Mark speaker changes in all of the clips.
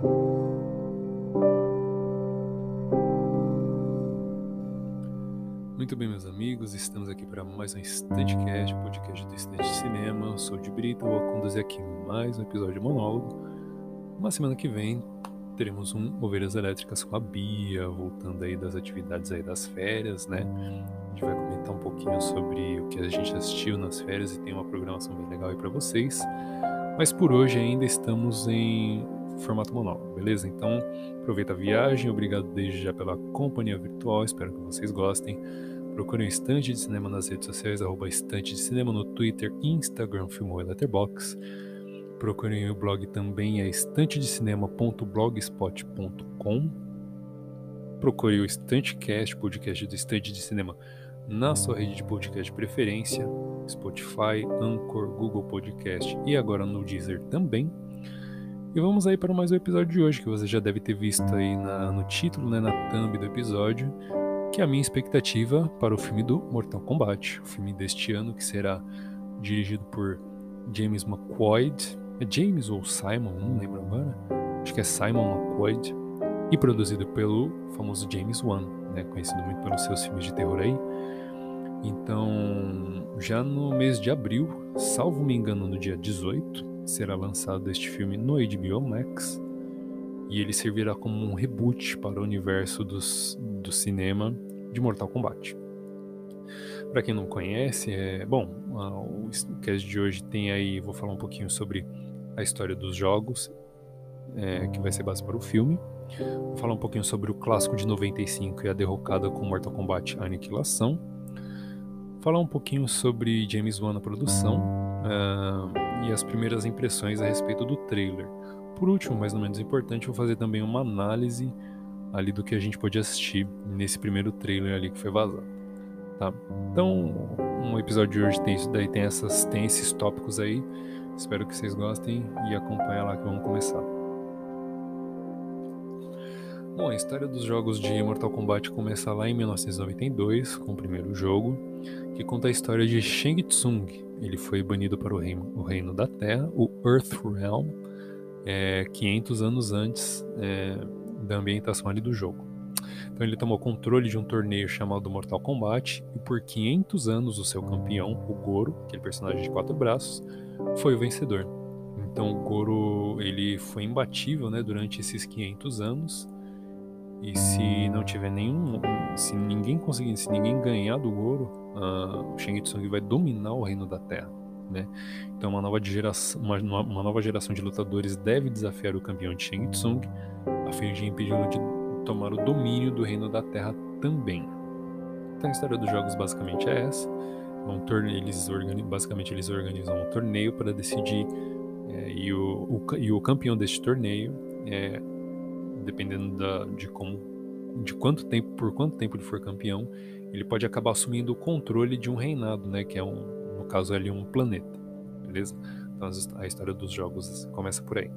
Speaker 1: Muito bem, meus amigos, estamos aqui para mais um Estantecast, podcast do Estante de Cinema. Eu sou de Brito, vou conduzir aqui mais um episódio de monólogo. Uma semana que vem teremos um Ovelhas Elétricas com a Bia, voltando aí das atividades aí das férias, né? A gente vai comentar um pouquinho sobre o que a gente assistiu nas férias e tem uma programação bem legal aí para vocês. Mas por hoje ainda estamos em formato monólogo, beleza? Então aproveita a viagem, obrigado desde já pela companhia virtual, espero que vocês gostem. Procure o Estante de Cinema nas redes sociais, arroba Estante de Cinema no Twitter, Instagram, Filmou e Letterboxd. Procurem o blog também, é estantedecinema.blogspot.com. Procure o Estantecast, podcast do Estante de Cinema, na sua rede de podcast de preferência, Spotify, Anchor, Google Podcast e agora no Deezer também. E vamos aí para mais um episódio de hoje, que você já deve ter visto aí na, no título, né, na thumb do episódio, que é a minha expectativa para o filme do Mortal Kombat, o filme deste ano que será dirigido por James McQuaid, é James ou Simon, não lembro agora, acho que é Simon McQuaid, e produzido pelo famoso James Wan, né, conhecido muito pelos seus filmes de terror aí. Então, já no mês de abril, salvo me engano, no dia 18, será lançado este filme no HBO Max e ele servirá como um reboot para o universo dos, do cinema de Mortal Kombat. Para quem não conhece, é bom, o cast de hoje tem aí, vou falar um pouquinho sobre a história dos jogos, é, que vai ser base para o filme. Vou falar um pouquinho sobre o clássico de 95 e a derrocada com Mortal Kombat Aniquilação. Falar um pouquinho sobre James Wan na produção. Uh, e as primeiras impressões a respeito do trailer. Por último, mais ou menos importante, vou fazer também uma análise ali do que a gente pode assistir nesse primeiro trailer ali que foi vazado. Tá? Então, um episódio de hoje tem isso daí, tem, essas, tem esses tópicos aí. Espero que vocês gostem e acompanhem lá que vamos começar. Bom, a história dos jogos de Mortal Kombat começa lá em 1992, com o primeiro jogo, que conta a história de Shang Tsung. Ele foi banido para o reino, o reino da Terra, o Earthrealm, é, 500 anos antes é, da ambientação ali do jogo. Então ele tomou controle de um torneio chamado Mortal Kombat e por 500 anos o seu campeão, o Goro, aquele personagem de quatro braços, foi o vencedor. Então o Goro ele foi imbatível né, durante esses 500 anos e se não tiver nenhum. Se ninguém conseguir, se ninguém ganhar do Goro, uh, o Shang Tsung vai dominar o reino da Terra. Né? Então uma nova, geração, uma, uma nova geração de lutadores deve desafiar o campeão de Shang Tsung a fim de impedi-lo de tomar o domínio do reino da Terra também. Então a história dos jogos basicamente é essa. Um torneio, eles basicamente eles organizam um torneio para decidir é, e, o, o, e o campeão deste torneio é, dependendo da, de como, de quanto tempo, por quanto tempo ele for campeão, ele pode acabar assumindo o controle de um reinado, né? Que é um, no caso ali um planeta, beleza? Então a história dos jogos começa por aí.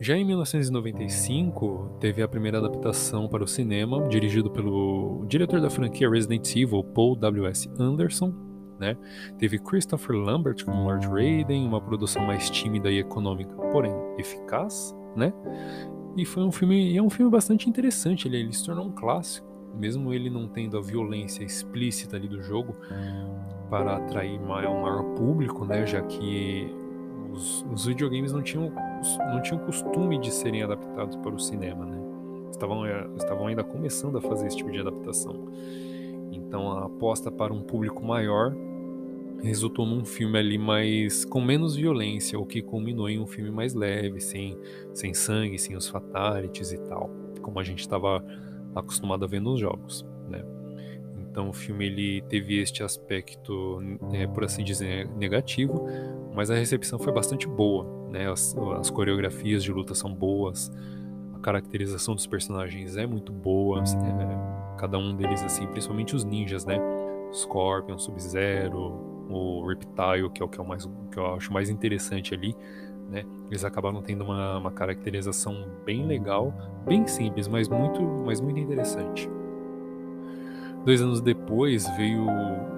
Speaker 1: Já em 1995, teve a primeira adaptação para o cinema, dirigido pelo diretor da franquia Resident Evil, Paul W.S. Anderson. Né? Teve Christopher Lambert como Lord Raiden, uma produção mais tímida e econômica, porém eficaz. Né? E foi um filme, é um filme bastante interessante, ele, ele se tornou um clássico, mesmo ele não tendo a violência explícita ali do jogo para atrair maior, maior público, né, já que os, os, videogames não tinham, não tinham costume de serem adaptados para o cinema, né? Estavam, é, estavam ainda começando a fazer esse tipo de adaptação. Então a aposta para um público maior resultou num filme ali mais com menos violência, o que culminou em um filme mais leve, sem, sem sangue, sem os fatalities e tal, como a gente estava acostumado a ver nos jogos, né? Então o filme ele teve este aspecto, é, por assim dizer, negativo, mas a recepção foi bastante boa, né? As, as coreografias de luta são boas, a caracterização dos personagens é muito boa, é, cada um deles assim, principalmente os ninjas, né? Scorpion, Sub-Zero, o Reptile, que é o que, é mais, que eu acho mais interessante ali, né? Eles acabaram tendo uma, uma caracterização bem legal, bem simples, mas muito, mas muito interessante. Dois anos depois veio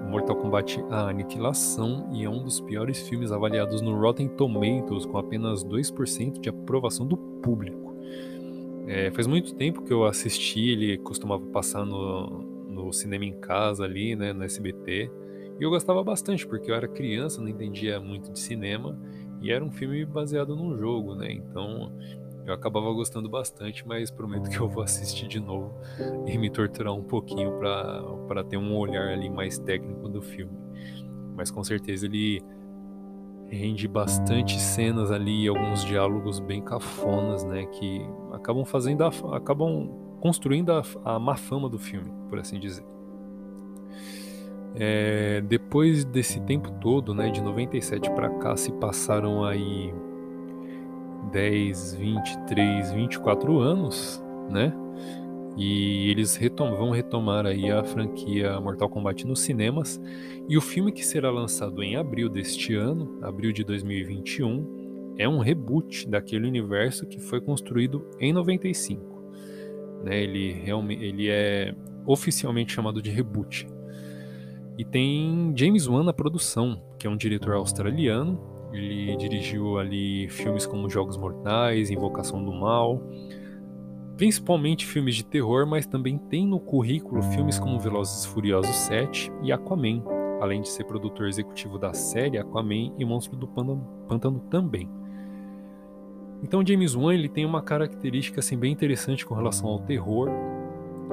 Speaker 1: Mortal Kombat A Aniquilação e é um dos piores filmes avaliados no Rotten Tomatoes com apenas 2% de aprovação do público. É, faz muito tempo que eu assisti, ele costumava passar no, no cinema em casa ali, né, no SBT. E eu gostava bastante, porque eu era criança, não entendia muito de cinema, e era um filme baseado num jogo, né? Então eu acabava gostando bastante, mas prometo que eu vou assistir de novo e me torturar um pouquinho para ter um olhar ali mais técnico do filme. Mas com certeza ele rende bastante cenas ali alguns diálogos bem cafonas, né, que acabam fazendo a, acabam construindo a, a má fama do filme, por assim dizer. É, depois desse tempo todo, né, de 97 para cá, se passaram aí 10, 23, 24 anos, né? E eles retom vão retomar aí a franquia Mortal Kombat nos cinemas. E o filme que será lançado em abril deste ano, abril de 2021, é um reboot daquele universo que foi construído em 95. Né? Ele, ele é oficialmente chamado de reboot. E tem James Wan na produção, que é um diretor australiano. Ele dirigiu ali filmes como Jogos Mortais, Invocação do Mal, principalmente filmes de terror, mas também tem no currículo filmes como Velozes e Furiosos 7 e Aquaman, além de ser produtor executivo da série Aquaman e Monstro do Pântano, também. Então James Wan ele tem uma característica assim bem interessante com relação ao terror,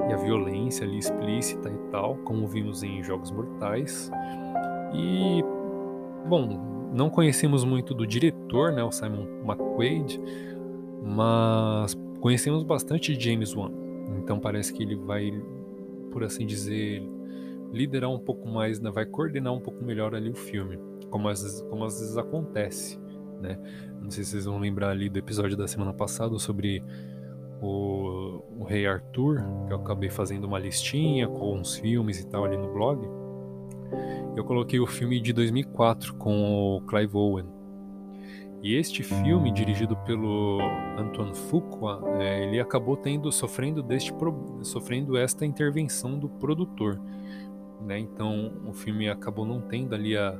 Speaker 1: e a violência ali explícita e tal, como vimos em Jogos Mortais. E, bom, não conhecemos muito do diretor, né, o Simon McQuaid, mas conhecemos bastante de James Wan. Então parece que ele vai, por assim dizer, liderar um pouco mais, né, vai coordenar um pouco melhor ali o filme, como às vezes, como às vezes acontece, né? Não sei se vocês vão lembrar ali do episódio da semana passada sobre o, o Rei Arthur, que eu acabei fazendo uma listinha com os filmes e tal ali no blog, eu coloquei o filme de 2004 com o Clive Owen. E este filme, dirigido pelo Antoine Fuqua, é, ele acabou tendo sofrendo deste sofrendo esta intervenção do produtor, né? Então o filme acabou não tendo ali a,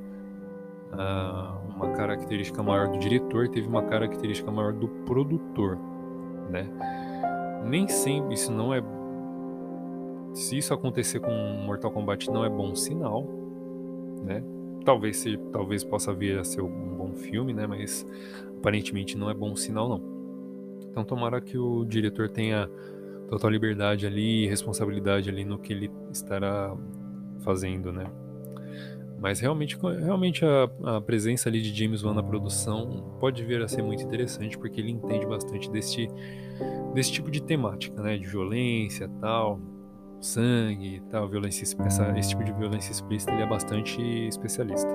Speaker 1: a, uma característica maior do diretor, teve uma característica maior do produtor, né? Nem sempre isso não é. Se isso acontecer com Mortal Kombat, não é bom sinal, né? Talvez, se, talvez possa vir a ser um bom filme, né? Mas aparentemente não é bom sinal, não. Então, tomara que o diretor tenha total liberdade ali, responsabilidade ali no que ele estará fazendo, né? Mas realmente, realmente a, a, presença ali de James Wan na produção pode vir a ser muito interessante, porque ele entende bastante desse, desse tipo de temática, né? De violência tal, sangue tal, violência, essa, esse tipo de violência explícita ele é bastante especialista.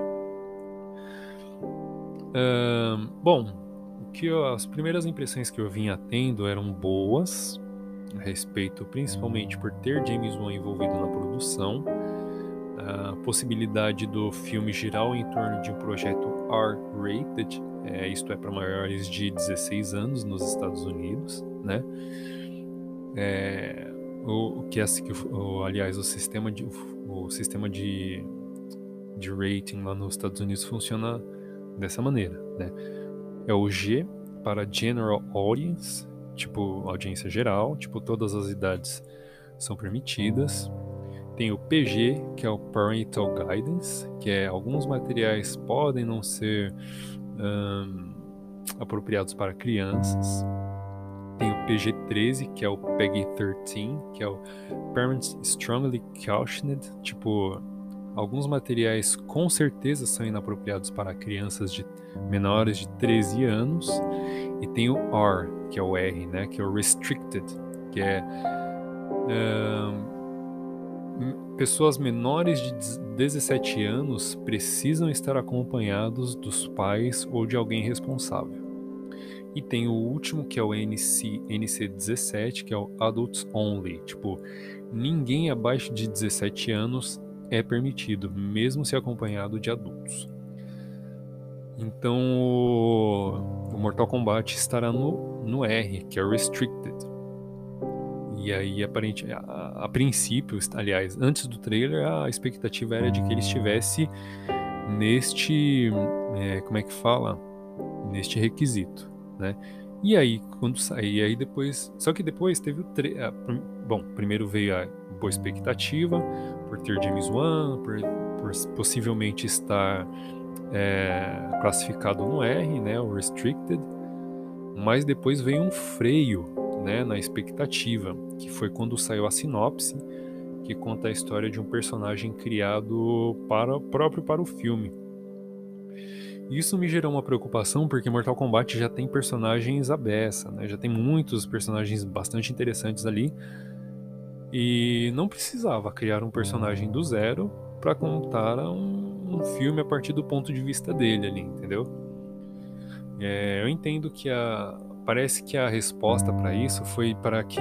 Speaker 1: Uh, bom, que eu, as primeiras impressões que eu vinha tendo eram boas, a respeito principalmente por ter James Wan envolvido na produção, a possibilidade do filme girar em torno de um projeto R-rated, é, isto é para maiores de 16 anos nos Estados Unidos, né? É, o, que é, que, o, aliás, o sistema de o, o sistema de, de rating lá nos Estados Unidos funciona dessa maneira, né? É o G para General Audience, tipo audiência geral, tipo todas as idades são permitidas. Tem o PG, que é o Parental Guidance, que é alguns materiais podem não ser um, apropriados para crianças. Tem o PG-13, que é o PEGI-13, que é o Parents Strongly Cautioned, tipo, alguns materiais com certeza são inapropriados para crianças de menores de 13 anos. E tem o R, que é o R, né, que é o Restricted, que é um, pessoas menores de 17 anos precisam estar acompanhados dos pais ou de alguém responsável. E tem o último que é o NC, NC17, que é o Adults Only. Tipo, ninguém abaixo de 17 anos é permitido, mesmo se acompanhado de adultos. Então o Mortal Kombat estará no, no R, que é Restricted. E aí, aparente, a, a, princípio, aliás, antes do trailer, a expectativa era de que ele estivesse neste. É, como é que fala? Neste requisito, né? E aí, quando sair, aí depois. Só que depois teve o trailer. Bom, primeiro veio a boa expectativa por ter James Wan, por, por possivelmente estar é, classificado no R, né? O Restricted. Mas depois veio um freio né, na expectativa, que foi quando saiu a sinopse, que conta a história de um personagem criado para próprio para o filme. Isso me gerou uma preocupação porque Mortal Kombat já tem personagens à beça, né? já tem muitos personagens bastante interessantes ali, e não precisava criar um personagem do zero para contar um, um, filme a partir do ponto de vista dele ali, entendeu? É, eu entendo que a, parece que a resposta para isso foi para que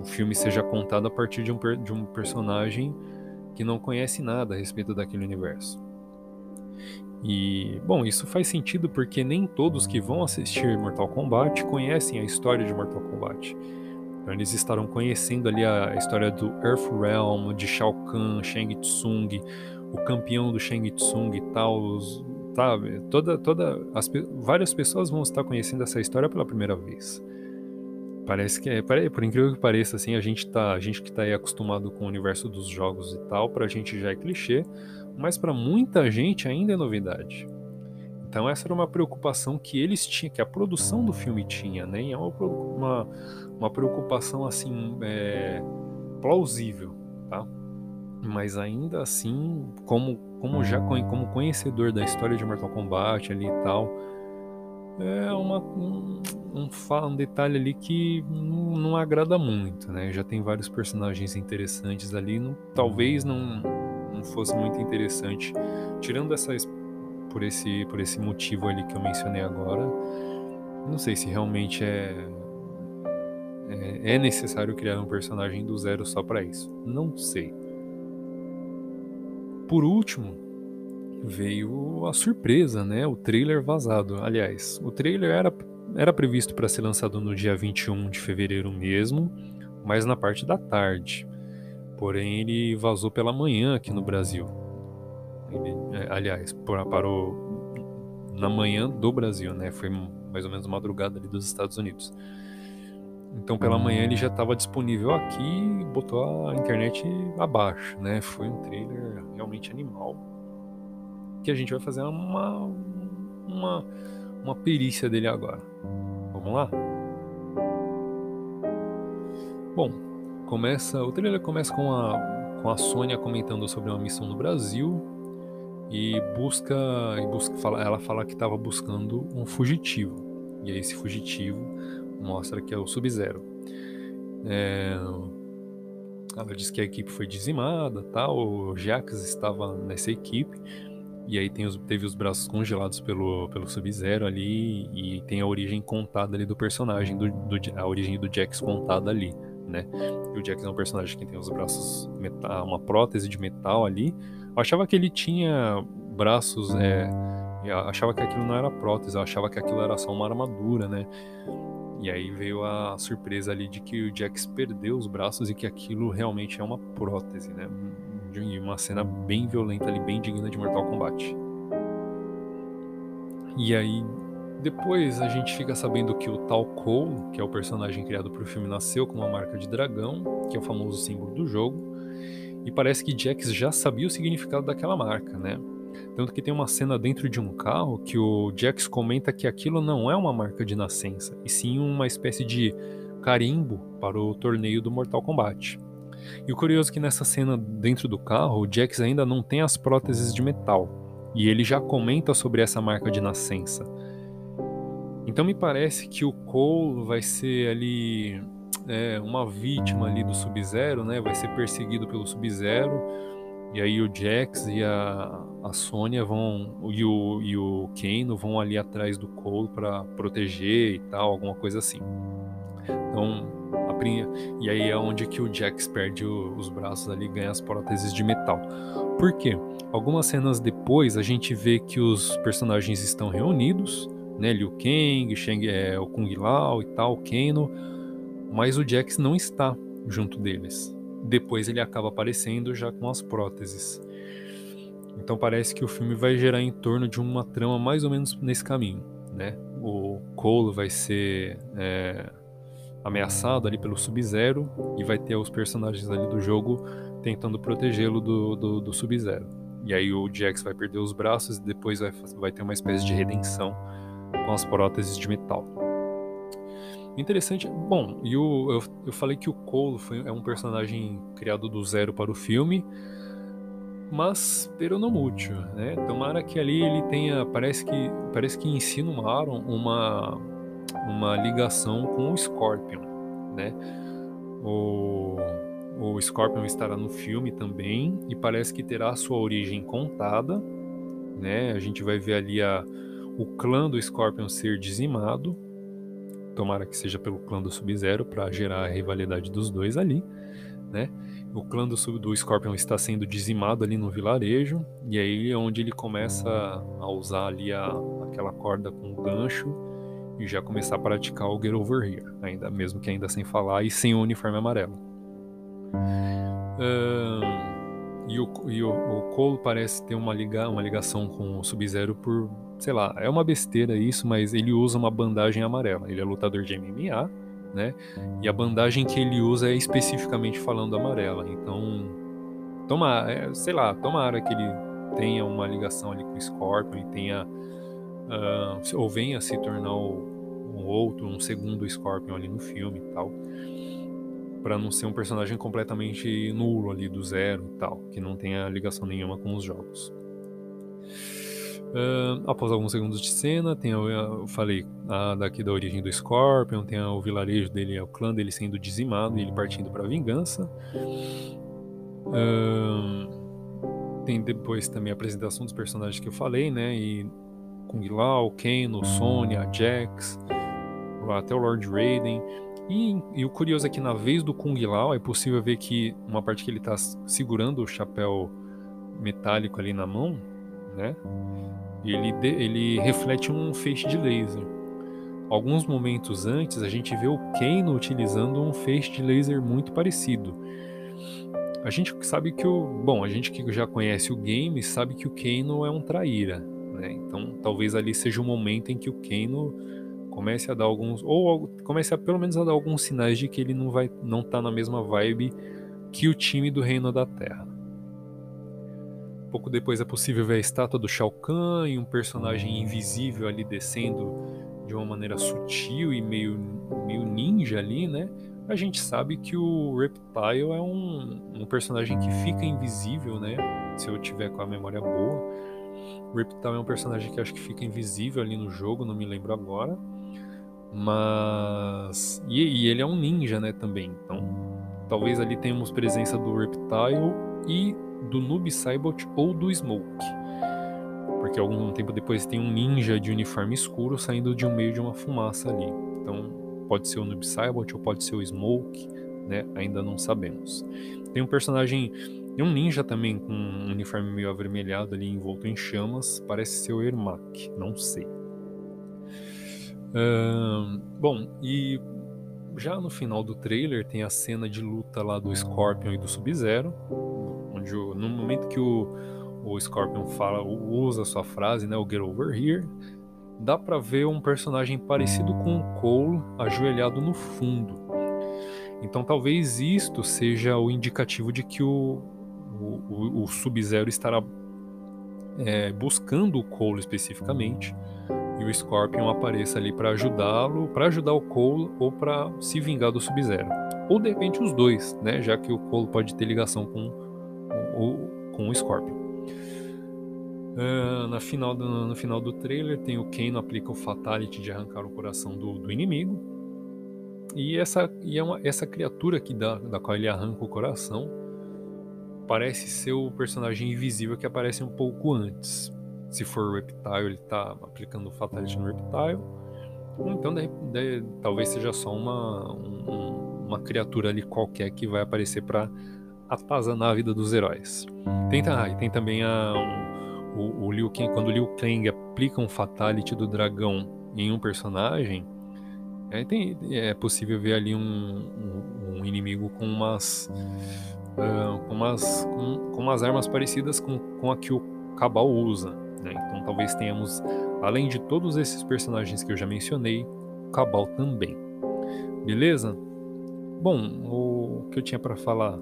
Speaker 1: o filme seja contado a partir de um, de um personagem que não conhece nada a respeito daquele universo. E, bom, isso faz sentido porque nem todos que vão assistir Mortal Kombat conhecem a história de Mortal Kombat. Então, eles estarão conhecendo ali a história do Earthrealm, de Shao Kahn, Shang Tsung, o campeão do Shang Tsung e tal, os, sabe? Toda, toda, as, várias pessoas vão estar conhecendo essa história pela primeira vez. Parece que é, por incrível que pareça, assim, a gente tá, a gente que tá aí acostumado com o universo dos jogos e tal, pra gente já é clichê, mas para muita gente ainda é novidade. Então essa era uma preocupação que eles tinham, que a produção do filme tinha, né? E é uma, uma, uma preocupação assim é, plausível, tá? Mas ainda assim, como como já como conhecedor da história de Mortal Kombat ali e tal, é uma, um, um, um detalhe ali que não, não, agrada muito, né? Já tem vários personagens interessantes ali, não, talvez não, não fosse muito interessante, tirando essa por esse por esse motivo ali que eu mencionei agora, não sei se realmente é é, é necessário criar um personagem do zero só para isso. Não sei. Por último, veio a surpresa, né? O trailer vazado. Aliás, o trailer era, era previsto para ser lançado no dia 21 de fevereiro mesmo, mas na parte da tarde. Porém, ele vazou pela manhã aqui no Brasil. Ele, é, aliás, parou na manhã do Brasil, né? Foi mais ou menos madrugada ali dos Estados Unidos. Então, pela manhã ele já estava disponível aqui botou a internet abaixo, né? Foi um trailer realmente animal. Que a gente vai fazer uma, uma, uma perícia dele agora. Vamos lá? Bom, começa o trailer começa com a, com a Sônia comentando sobre uma missão no Brasil e busca, e busca ela fala que estava buscando um fugitivo. E aí esse fugitivo mostra que é o Sub-Zero. É, ela diz que a equipe foi dizimada, tal. O Jax estava nessa equipe e aí os, teve os braços congelados pelo, pelo Sub-Zero ali e tem a origem contada ali do personagem, do, do, a origem do Jax contada ali, né? E o Jax é um personagem que tem os braços metal, uma prótese de metal ali. Eu achava que ele tinha braços, é, achava que aquilo não era prótese, eu achava que aquilo era só uma armadura, né? E aí veio a surpresa ali de que o Jax perdeu os braços e que aquilo realmente é uma prótese, né? E uma cena bem violenta ali, bem digna de Mortal Kombat. E aí depois a gente fica sabendo que o Tal Cole, que é o personagem criado para o filme, nasceu com uma marca de dragão, que é o famoso símbolo do jogo. E parece que Jax já sabia o significado daquela marca, né? Tanto que tem uma cena dentro de um carro que o Jax comenta que aquilo não é uma marca de nascença, e sim uma espécie de carimbo para o torneio do Mortal Kombat. E o curioso é que nessa cena dentro do carro, o Jax ainda não tem as próteses de metal, e ele já comenta sobre essa marca de nascença. Então me parece que o Cole vai ser ali é, uma vítima ali do Sub-Zero, né? Vai ser perseguido pelo Sub-Zero e aí o Jax e a, a Sônia vão. E o, e o Kano vão ali atrás do Cole para proteger e tal, alguma coisa assim. Então, a, e aí é onde que o Jax perde o, os braços ali ganha as próteses de metal. Por quê? Algumas cenas depois a gente vê que os personagens estão reunidos, né? Liu Kang, Shang, é, o Kung Lao e tal, o Kano. mas o Jax não está junto deles. Depois ele acaba aparecendo já com as próteses. Então parece que o filme vai gerar em torno de uma trama mais ou menos nesse caminho, né? O Cole vai ser é, ameaçado ali pelo Sub-Zero e vai ter os personagens ali do jogo tentando protegê-lo do, do, do Sub-Zero. E aí o Jax vai perder os braços e depois vai, vai ter uma espécie de redenção com as próteses de metal. Interessante. Bom, e o, eu, eu falei que o Cole foi, é um personagem criado do zero para o filme, mas peronomútil, né? Tomara que ali ele tenha, parece que parece que insinuaram uma uma ligação com o Scorpion, né? O, o Scorpion estará no filme também e parece que terá sua origem contada, né? A gente vai ver ali a, o clã do Scorpion ser dizimado, tomara que seja pelo clã do Sub-Zero para gerar a rivalidade dos dois ali, né? O clã do, do Scorpion está sendo dizimado ali no vilarejo e aí é onde ele começa a usar ali a, aquela corda com gancho e já começar a praticar o Get Over Here, ainda mesmo que ainda sem falar e sem o uniforme amarelo. Uh, e o, e o, o, Cole parece ter uma, liga, uma ligação com o Sub-Zero por, sei lá, é uma besteira isso, mas ele usa uma bandagem amarela. Ele é lutador de MMA, né? E a bandagem que ele usa é especificamente falando amarela. Então, toma, é, sei lá, tomara que ele tenha uma ligação ali com o Scorpion e tenha uh, ou venha se tornar um outro, um segundo Scorpion ali no filme e tal, para não ser um personagem completamente nulo ali do zero e tal, que não tenha ligação nenhuma com os jogos. Uh, após alguns segundos de cena, tem eu falei a, daqui da origem do Scorpion, tem o vilarejo dele, o clã dele sendo dizimado e ele partindo para vingança. Uh, tem depois também a apresentação dos personagens que eu falei, né? E Kung Lao, Kano, Sonya, Jax, até o Lord Raiden. E, e, o curioso é que na vez do Kung Lao é possível ver que uma parte que ele está segurando o chapéu metálico ali na mão, né? Ele, ele reflete um feixe de laser. Alguns momentos antes a gente vê o Kano utilizando um feixe de laser muito parecido. A gente sabe que o. Bom, a gente que já conhece o game sabe que o Kano é um traíra. Né? Então talvez ali seja o momento em que o Kano comece a dar alguns ou comece a pelo menos a dar alguns sinais de que ele não vai não tá na mesma vibe que o time do Reino da Terra. Pouco depois é possível ver a estátua do Shao Kahn e um personagem invisível ali descendo de uma maneira sutil e meio, meio ninja ali, né? A gente sabe que o Reptile é um, um personagem que fica invisível, né? Se eu tiver com a memória boa. O Reptile é um personagem que acho que fica invisível ali no jogo, não me lembro agora. Mas. E, e ele é um ninja, né, também. Então, talvez ali tenhamos presença do Reptile e do Noob Saibot ou do Smoke. Porque algum tempo depois tem um ninja de uniforme escuro saindo de um meio de uma fumaça ali. Então, pode ser o Noob Saibot ou pode ser o Smoke, né? Ainda não sabemos. Tem um personagem tem um ninja também com um uniforme meio avermelhado ali envolto em chamas. Parece ser o Ermac, não sei. Uh, bom, e já no final do trailer tem a cena de luta lá do Scorpion e do Sub-Zero, onde o, no momento que o, o Scorpion fala, usa a sua frase, né, o Get Over Here, dá para ver um personagem parecido com o Cole ajoelhado no fundo. Então talvez isto seja o indicativo de que o, o, o, Sub-Zero estará é, buscando o Cole especificamente e o Scorpion apareça ali para ajudá-lo, para ajudar o Cole ou para se vingar do Sub-Zero. Ou de repente os dois, né? Já que o Cole pode ter ligação com com o Scorpion. Uh, na final do, no final do trailer tem o Kano aplica o Fatality de arrancar o coração do, do inimigo. E essa, e é uma, essa criatura que dá, da qual ele arranca o coração parece ser o personagem invisível que aparece um pouco antes. Se for o Reptile, ele tá aplicando o Fatality no Reptile. Então, de, de, talvez seja só uma, um, uma criatura ali qualquer que vai aparecer para atazanar a vida dos heróis. Tem, ah, tem também a, o, o Liu Kang, quando o Liu Kang aplica um Fatality do dragão em um personagem, É, tem, é possível ver ali um, um, um inimigo com umas, uh, com, umas com, com, umas armas parecidas com, com a que o Cabal usa. Né? Então talvez tenhamos, além de todos esses personagens que eu já mencionei, o Cabal também. Beleza? Bom, o que eu tinha para falar,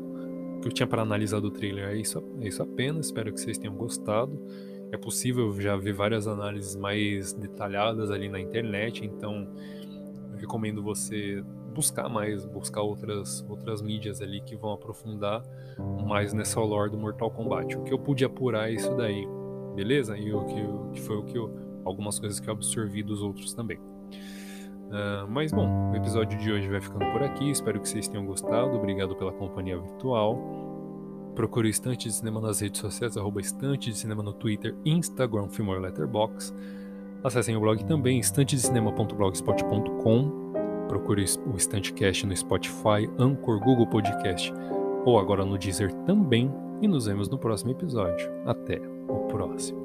Speaker 1: que eu tinha para analisar do trailer é isso, é isso apenas. Espero que vocês tenham gostado. É possível já ver várias análises mais detalhadas ali na internet, então eu recomendo você buscar mais, buscar outras, outras mídias ali que vão aprofundar mais nessa lore do Mortal Kombat. O que eu pude apurar é isso daí, beleza? E o que, que foi o que eu, algumas coisas que eu absorvi dos outros também. Uh, mas bom, o episódio de hoje vai ficando por aqui. Espero que vocês tenham gostado. Obrigado pela companhia virtual. Procure o Estante de Cinema nas redes sociais, arroba Estante de Cinema no Twitter, Instagram, Filmor Letterbox. Acessem o blog também, estantedecinema.blogspot.com. Procure o Estantecast no Spotify, Anchor, Google Podcast ou agora no Deezer também. E nos vemos no próximo episódio. Até o próximo.